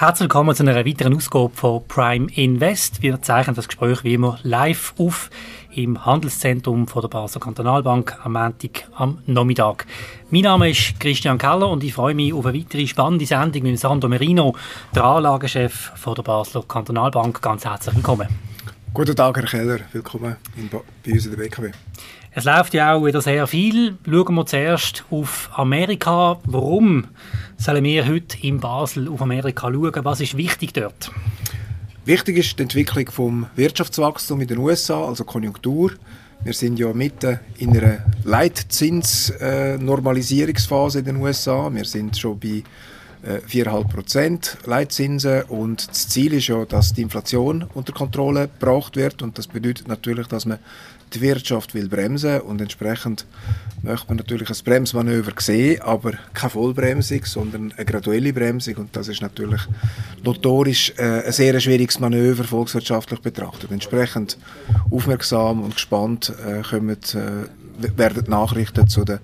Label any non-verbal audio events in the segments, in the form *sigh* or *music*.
Herzlich willkommen zu einer weiteren Ausgabe von Prime Invest. Wir zeichnen das Gespräch wie immer live auf im Handelszentrum von der Basler Kantonalbank am Montag am Nachmittag. Mein Name ist Christian Keller und ich freue mich auf eine weitere spannende Sendung mit Sandro Merino, der Anlagechef von der Basler Kantonalbank. Ganz herzlich willkommen. Guten Tag, Herr Keller. Willkommen bei uns in der BKW. Es läuft ja auch wieder sehr viel. Schauen wir zuerst auf Amerika. Warum sollen wir heute in Basel auf Amerika schauen? Was ist wichtig dort? Wichtig ist die Entwicklung des Wirtschaftswachstums in den USA, also Konjunktur. Wir sind ja mitten in einer Leitzins-Normalisierungsphase in den USA. Wir sind schon bei 4,5 Prozent Leitzinsen und das Ziel ist ja, dass die Inflation unter Kontrolle gebracht wird und das bedeutet natürlich, dass man die Wirtschaft will bremsen und entsprechend möchte man natürlich ein Bremsmanöver sehen, aber keine Vollbremsung, sondern eine graduelle Bremsung und das ist natürlich notorisch äh, ein sehr schwieriges Manöver volkswirtschaftlich betrachtet. Entsprechend aufmerksam und gespannt äh, kommen, äh, werden die Nachrichten zu den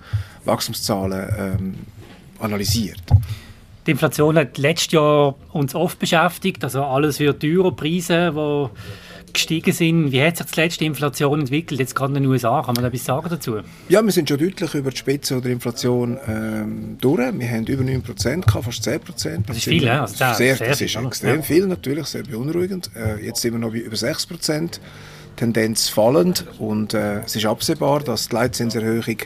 Wachstumszahlen ähm, analysiert. Die Inflation hat letztes Jahr uns oft beschäftigt, also alles wird teurer, Preise, die gestiegen sind. Wie hat sich die letzte Inflation entwickelt, jetzt gerade in den USA? Kann man da etwas sagen dazu? Ja, wir sind schon deutlich über die Spitze der Inflation ähm, durch. Wir haben über 9%, gehabt, fast 10%. Das ist viel, ja? Also sehr, sehr, das ist extrem ja. viel, natürlich, sehr beunruhigend. Äh, jetzt sind wir noch bei über 6%. Tendenz fallend und äh, es ist absehbar, dass die Leitzinserhöhung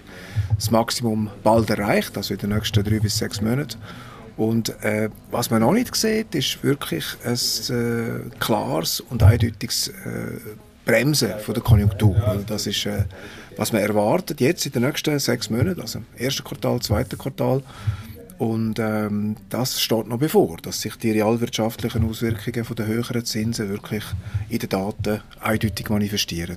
das Maximum bald erreicht, also in den nächsten drei bis sechs Monaten. Und äh, was man noch nicht sieht, ist wirklich ein äh, klares und eindeutiges äh, Bremsen von der Konjunktur. Also das ist, äh, was man erwartet jetzt in den nächsten sechs Monaten, also ersten Quartal, zweiten Quartal. Und ähm, das steht noch bevor, dass sich die realwirtschaftlichen Auswirkungen von der höheren Zinsen wirklich in den Daten eindeutig manifestieren.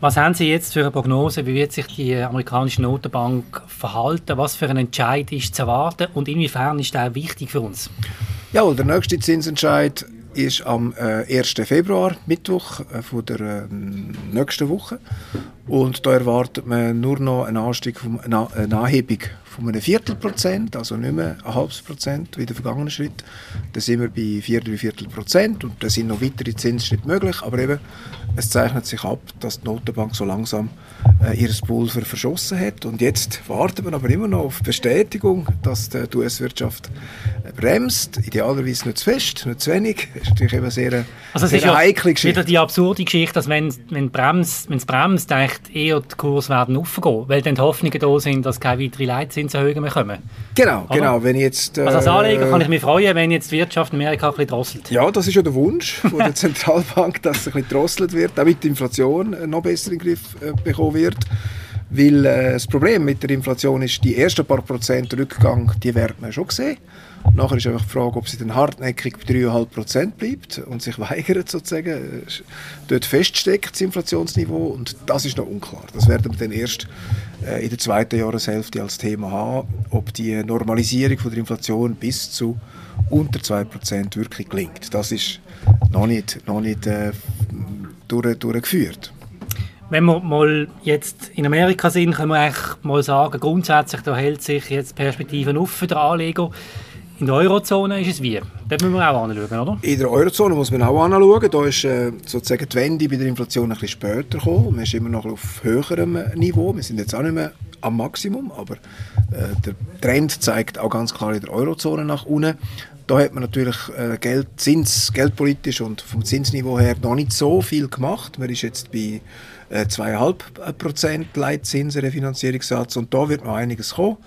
Was haben Sie jetzt für eine Prognose? Wie wird sich die amerikanische Notenbank verhalten? Was für ein Entscheid ist zu erwarten? Und inwiefern ist der wichtig für uns? Ja, der nächste Zinsentscheid ist am äh, 1. Februar, Mittwoch äh, von der äh, nächsten Woche. Und da erwartet man nur noch einen Anstieg, eine, eine Anhebung von einem Viertelprozent, also nicht mehr ein halbes Prozent wie der vergangene Schritt. Da sind wir bei vier, drei Viertel Prozent und da sind noch weitere Zinsschritte möglich, aber eben, es zeichnet sich ab, dass die Notenbank so langsam äh, ihr Pulver verschossen hat und jetzt warten wir aber immer noch auf Bestätigung, dass die US-Wirtschaft äh, bremst, idealerweise nicht zu fest, nicht zu wenig. Das ist natürlich eben sehr, also es sehr ist ja heikle Geschichte. wieder die absurde Geschichte, dass wenn, wenn, bremst, wenn es bremst, echt eher die Kurs werden aufgehen, weil dann die Hoffnungen da sind, dass keine weitere Leitzins Zinserhöhungen mehr kommen. Genau, Oder? genau. Wenn jetzt, äh, also als Anleger kann ich mich freuen, wenn jetzt die Wirtschaft in Amerika ein bisschen drosselt. Ja, das ist ja der Wunsch von der *laughs* Zentralbank, dass es ein bisschen drosselt wird, damit die Inflation äh, noch besser in den Griff äh, bekommen wird. Weil äh, das Problem mit der Inflation ist, die ersten paar Prozent Rückgang, die werden wir schon sehen. Nachher ist einfach die Frage, ob sie dann hartnäckig bei 3,5 Prozent bleibt und sich *laughs* weigert sozusagen, äh, dort feststeckt, das Inflationsniveau. Und das ist noch unklar. Das werden wir dann erst äh, in der zweiten Jahreshälfte als Thema haben, ob die Normalisierung von der Inflation bis zu unter 2 Prozent wirklich gelingt. Das ist noch nicht, noch nicht äh, durch, durchgeführt. Wenn wir mal jetzt in Amerika sind, können wir eigentlich mal sagen, grundsätzlich da hält sich jetzt Perspektiven für den Anleger. In der Eurozone ist es wie? Das müssen wir auch anschauen, oder? In der Eurozone muss man auch anschauen. Da ist äh, sozusagen die Wende bei der Inflation ein bisschen später gekommen. Man ist immer noch auf höherem Niveau. Wir sind jetzt auch nicht mehr am Maximum, aber äh, der Trend zeigt auch ganz klar in der Eurozone nach unten. Da hat man natürlich äh, Geld, Zins, geldpolitisch und vom Zinsniveau her noch nicht so viel gemacht. Man ist jetzt bei äh, 2,5% Leitzinsen, Refinanzierungssatz und da wird noch einiges kommen.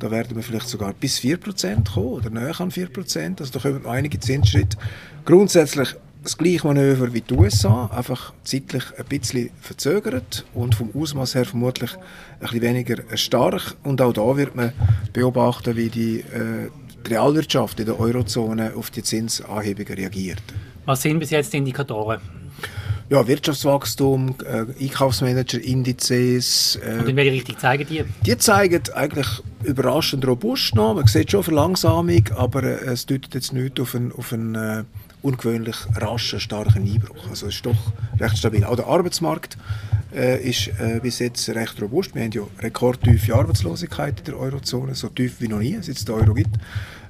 Da werden wir vielleicht sogar bis 4% kommen oder näher an 4%. Also da kommen einige Zinsschritte. Grundsätzlich das gleiche Manöver wie die USA, einfach zeitlich ein bisschen verzögert und vom Ausmaß her vermutlich ein bisschen weniger stark. Und auch da wird man beobachten, wie die, äh, die Realwirtschaft in der Eurozone auf die Zinsanhebungen reagiert. Was sind bis jetzt die Indikatoren? Ja, Wirtschaftswachstum, äh, Einkaufsmanager-Indizes. Äh, und in welche Richtung zeigen die? Die zeigen eigentlich überraschend robust noch. Man sieht schon Verlangsamung, aber äh, es deutet jetzt nicht auf einen, auf einen äh, ungewöhnlich raschen, starken Einbruch. Also es ist doch recht stabil. Auch der Arbeitsmarkt äh, ist äh, bis jetzt recht robust. Wir haben ja rekordtiefe Arbeitslosigkeit in der Eurozone, so tief wie noch nie, seit es den Euro gibt.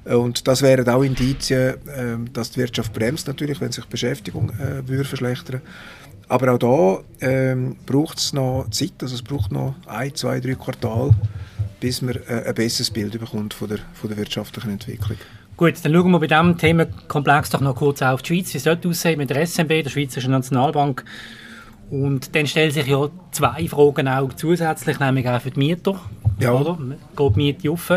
Äh, und das wären auch Indizien, äh, dass die Wirtschaft bremst natürlich, wenn sich die Beschäftigung äh, verschlechtern aber auch da ähm, braucht es noch Zeit, also es braucht noch ein, zwei, drei Quartale, bis man äh, ein besseres Bild bekommt von der, von der wirtschaftlichen Entwicklung. Gut, dann schauen wir bei diesem Themenkomplex doch noch kurz auf die Schweiz. Wie sollte aussehen mit der SNB, der Schweizerischen Nationalbank? Und dann stellen sich ja zwei Fragen auch zusätzlich, nämlich auch für die Mieter. Ja. Oder? Geht die Miete auf?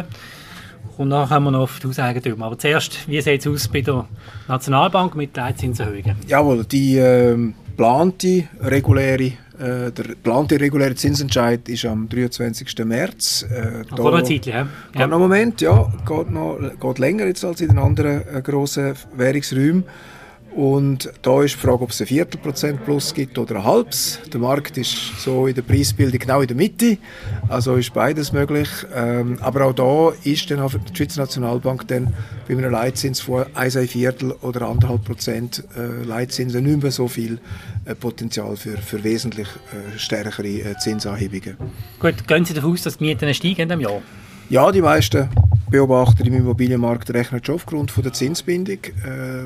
Und dann kommen wir noch auf die Hauseigentümer. Aber zuerst, wie sieht es aus bei der Nationalbank mit Leitzinserhöhungen? Jawohl, die äh, geplante reguläre äh, der geplante reguläre Zinsentscheid ist am 23. März. Äh, da, noch ein Zeitchen, ja. Geht noch einen Moment, ja. Geht, noch, geht länger jetzt als in den anderen äh, grossen Währungsräumen. Und da ist die Frage, ob es ein Viertelprozent plus gibt oder ein halbes. Der Markt ist so in der Preisbildung genau in der Mitte, also ist beides möglich. Ähm, aber auch da ist dann auch die Schweizer Nationalbank dann bei einem Leitzins von 1 Viertel oder 1,5 Prozent äh, Leitzinsen nicht mehr so viel äh, Potenzial für, für wesentlich äh, stärkere Zinsanhebungen. Gut, gehen Sie davon aus, dass die Mieten steigen in diesem Jahr? Ja, die meisten Beobachter im Immobilienmarkt rechnen schon aufgrund von der Zinsbindung. Äh,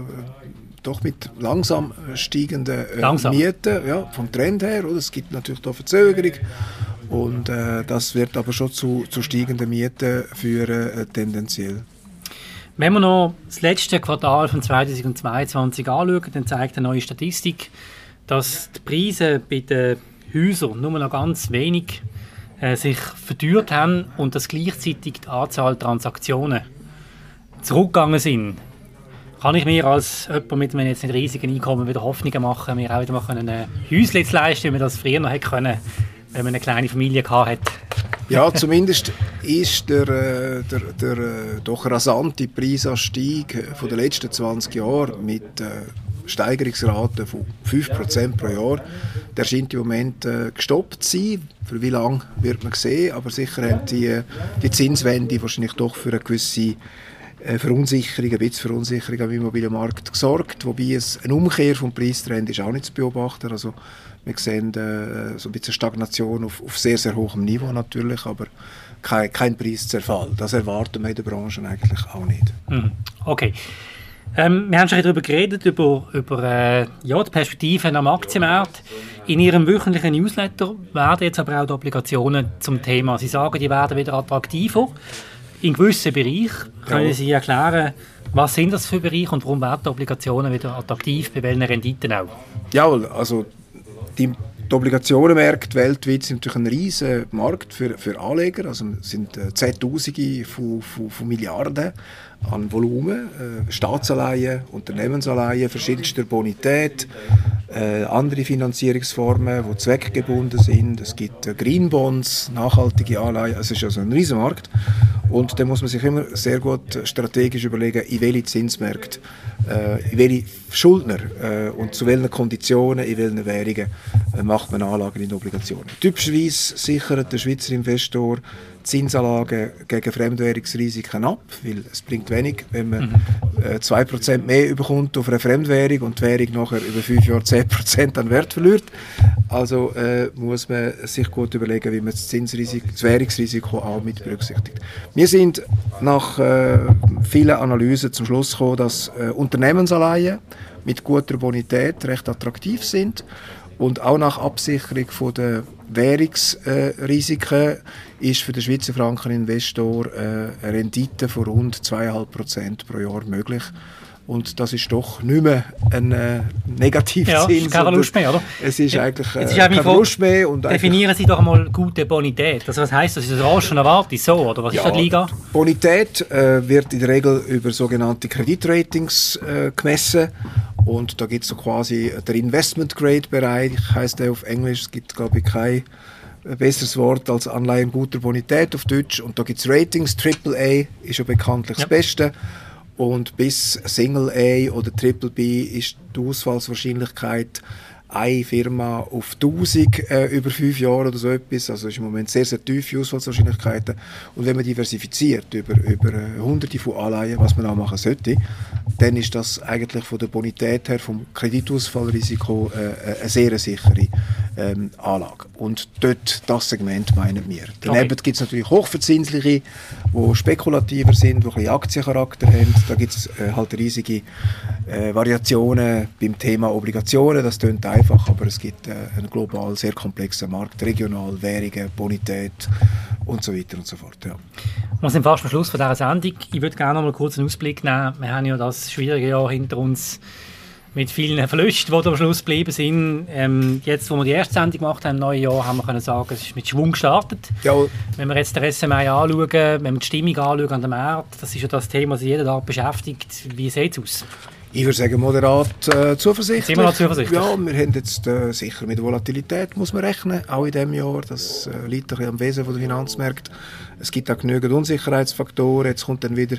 doch mit langsam steigenden äh, langsam. Mieten, ja, vom Trend her. Oder? Es gibt natürlich da Verzögerung und äh, das wird aber schon zu, zu steigenden Mieten führen, äh, tendenziell. Wenn wir noch das letzte Quartal von 2022 anschauen, dann zeigt eine neue Statistik, dass die Preise bei den Häusern nur noch ganz wenig äh, sich verteuert haben und dass gleichzeitig die Anzahl Transaktionen zurückgegangen sind kann ich mir als jemand mit einem jetzt nicht riesigen Einkommen wieder Hoffnungen machen, mir auch wieder mal ein Häuschen zu leisten, wie man das früher noch hätte können, wenn man eine kleine Familie hatte. Ja, zumindest ist der, äh, der, der äh, doch rasante Preisanstieg von den letzten 20 Jahren mit äh, Steigerungsraten von 5% pro Jahr, der scheint im Moment gestoppt zu sein. Für wie lange wird man sehen, aber sicher haben die, die Zinswende wahrscheinlich doch für eine gewisse äh, Verunsicherung, ein bisschen Verunsicherung am Immobilienmarkt gesorgt, wobei es eine Umkehr vom Preistrend ist auch nicht zu beobachten. Also wir sehen äh, so ein bisschen Stagnation auf, auf, sehr, sehr hohem Niveau natürlich, aber kein, kein Preiszerfall. Das erwarten wir in der Branche eigentlich auch nicht. Mhm. Okay. Ähm, wir haben schon darüber geredet, über, über äh, ja, die Perspektiven am Aktienmarkt. In Ihrem wöchentlichen Newsletter werden jetzt aber auch die Obligationen zum Thema. Sie sagen, die werden wieder attraktiver in gewissen Bereichen. Können Sie erklären, was sind das für Bereiche und warum werden Obligationen wieder attraktiv, bei welchen Renditen auch? Ja, also die, die Obligationenmärkte weltweit sind natürlich ein riesiger Markt für, für Anleger. Also es sind äh, Zehntausende von, von, von Milliarden an Volumen, äh, Staatsanleihen, Unternehmensanleihen verschiedenster Bonität, äh, andere Finanzierungsformen, die zweckgebunden sind. Es gibt äh, Green Bonds, nachhaltige Anleihen. Es ist also ein Riesenmarkt. Und da muss man sich immer sehr gut strategisch überlegen, in welche Zinsmärkte, äh, in welche Schuldner äh, und zu welchen Konditionen, in welchen Währungen äh, macht man Anlagen in Obligationen. Typischerweise sichert der Schweizer Investor Zinsanlagen gegen Fremdwährungsrisiken ab, weil es bringt wenig, wenn man mhm. äh, 2% mehr bekommt auf eine Fremdwährung und die Währung nachher über 5 Jahre 10% an Wert verliert. Also äh, muss man sich gut überlegen, wie man das, Zinsrisiko, das Währungsrisiko auch mit berücksichtigt. Wir sind nach äh, vielen Analysen zum Schluss gekommen, dass äh, Unternehmensanleihen mit guter Bonität recht attraktiv sind und auch nach Absicherung von der Währungsrisiken ist für den Schweizer Franken-Investor äh, eine Rendite von rund 2,5% pro Jahr möglich. Und das ist doch nicht mehr ein äh, Negativzins. Ja, kein Verlust mehr, oder? Es ist eigentlich äh, ist kein Verlust mehr. Und definieren Sie doch mal gute Bonität. Also was heisst das? Ist das und erwartet so, oder was ja, ist das Liga? Bonität äh, wird in der Regel über sogenannte Kreditratings äh, gemessen. Und da gibt es so quasi der Investment-Grade-Bereich, heißt der auf Englisch. Es gibt, glaube ich, kein besseres Wort als Anleihen guter Bonität auf Deutsch. Und da gibt es Ratings. AAA ist ja bekanntlich ja. das Beste. Und bis Single A oder Triple B ist die Ausfallswahrscheinlichkeit eine Firma auf 1000 äh, über fünf Jahre oder so etwas. Also ist im Moment sehr, sehr tiefe Ausfallswahrscheinlichkeiten. Und wenn man diversifiziert über, über äh, hunderte von Anleihen, was man auch machen sollte, dann ist das eigentlich von der Bonität her, vom Kreditausfallrisiko äh, eine sehr sichere ähm, Anlage. Und dort, das Segment meinen wir. Daneben okay. gibt es natürlich hochverzinsliche, die spekulativer sind, die ein bisschen Aktiencharakter haben. Da gibt es äh, halt riesige äh, Variationen beim Thema Obligationen. Das klingt einfach, aber es gibt äh, einen global sehr komplexen Markt, regional, Währungen, Bonität und so weiter und so fort. Ja. Wir sind fast am Schluss von dieser Sendung. Ich würde gerne noch mal kurz einen Ausblick nehmen. Wir haben ja das schwierige Jahr hinter uns mit vielen Verlusten, die am Schluss geblieben sind. Ähm, jetzt, wo wir die erste Sendung gemacht haben, im neuen Jahr, haben wir können sagen, es ist mit Schwung gestartet. Jawohl. Wenn wir jetzt den SMI anschauen, wenn wir die Stimmung anschauen an dem Markt, das ist ja das Thema, das jeden Tag beschäftigt. Wie sieht es aus? Ich würde sagen, moderat äh, zuversichtlich. Noch zuversichtlich? Ja, wir haben jetzt äh, sicher mit Volatilität muss man rechnen, auch in diesem Jahr. Das äh, liegt ein bisschen am Wesen der Finanzmärkte. Es gibt auch genügend Unsicherheitsfaktoren. Jetzt kommt dann wieder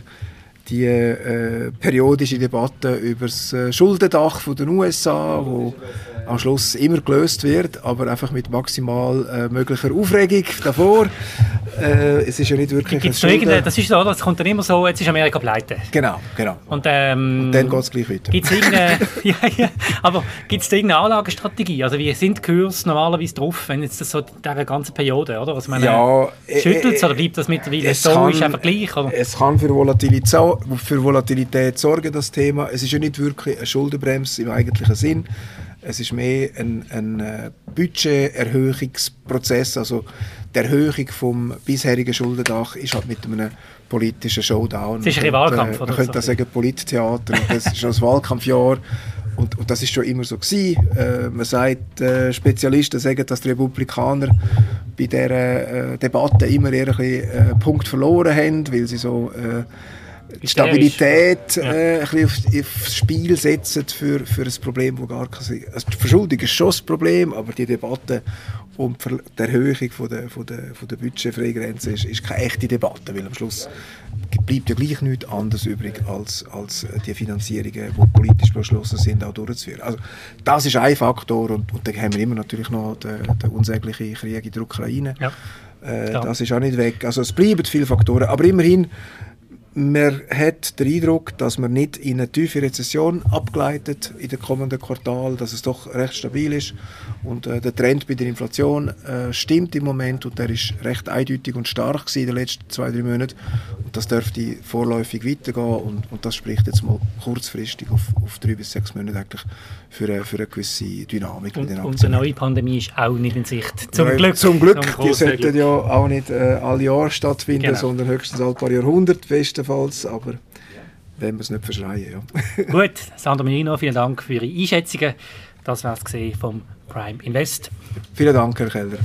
die äh, periodische Debatte über das äh, Schuldendach von den USA, wo am Schluss immer gelöst wird, aber einfach mit maximal äh, möglicher Aufregung davor. Äh, es ist ja nicht wirklich Gibt's ein Schulden... Das ist so, das kommt dann immer so, jetzt ist Amerika pleite. Genau, genau. Und, ähm, Und dann geht es gleich weiter. Gibt's irgendeine, *laughs* *laughs* ja, ja, aber gibt es da irgendeine Anlagestrategie? Also wie sind die Kurse normalerweise drauf, wenn jetzt das so diese ganze Periode, oder? Man ja, schüttelt äh, oder bleibt das mittlerweile so, kann, ist einfach gleich? Oder? Es kann für Volatilität, für Volatilität sorgen, das Thema. Es ist ja nicht wirklich eine Schuldenbremse im eigentlichen Sinn. Es ist mehr ein, ein äh, Budgeterhöhungsprozess, also die Erhöhung vom bisherigen Schuldendach ist halt mit einem politischen Showdown. Es ist ein Wahlkampf, äh, Man könnte so. sagen Polittheater, das ist schon das Wahlkampfjahr und, und, das ist schon immer so gewesen. Äh, man sagt, äh, Spezialisten sagen, dass die Republikaner bei dieser äh, Debatte immer eher ein bisschen, äh, Punkt verloren haben, weil sie so äh, Stabilität ja. äh, ein bisschen aufs Spiel setzen für, für ein Problem, das gar kein... Also die Verschuldung ist schon das Problem, aber die Debatte um die Erhöhung von der, von der, von der Budgetfreigrenze ist, ist keine echte Debatte, weil am Schluss bleibt ja gleich nichts anderes übrig, als, als die Finanzierungen, die politisch beschlossen sind, auch durchzuführen. Also das ist ein Faktor und, und dann haben wir immer natürlich noch den, den unsäglichen Krieg in der Ukraine. Ja. Äh, das ist auch nicht weg. Also es bleiben viele Faktoren, aber immerhin man hat den Eindruck, dass man nicht in eine tiefe Rezession abgleitet in den kommenden Quartal, dass es doch recht stabil ist und äh, der Trend bei der Inflation äh, stimmt im Moment und der ist recht eindeutig und stark in den letzten zwei, drei Monaten und das dürfte vorläufig weitergehen und, und das spricht jetzt mal kurzfristig auf, auf drei bis sechs Monate eigentlich für, eine, für eine gewisse Dynamik und, den Und eine neue Pandemie ist auch nicht in Sicht. Zum Nein, Glück. Zum Glück. Zum die sollten ja auch nicht äh, alle Jahre stattfinden, genau. sondern höchstens ein paar Jahrhunderte bestenfalls. Aber wenn wir es nicht verschreien. Ja. *laughs* Gut, Sandro Menino, vielen Dank für Ihre Einschätzungen. Das war es vom Prime Invest. Vielen Dank, Herr Keller.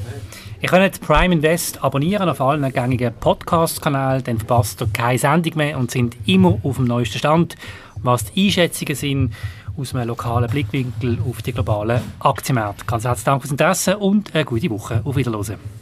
Ihr könnt Prime Invest abonnieren auf allen gängigen Podcast-Kanälen, dann verpasst ihr keine Sendung mehr und sind immer auf dem neuesten Stand, was die Einschätzungen sind aus einem lokalen Blickwinkel auf die globalen Aktienmärkte. Ganz herzlichen Dank fürs Interesse und eine gute Woche. Auf Wiedersehen.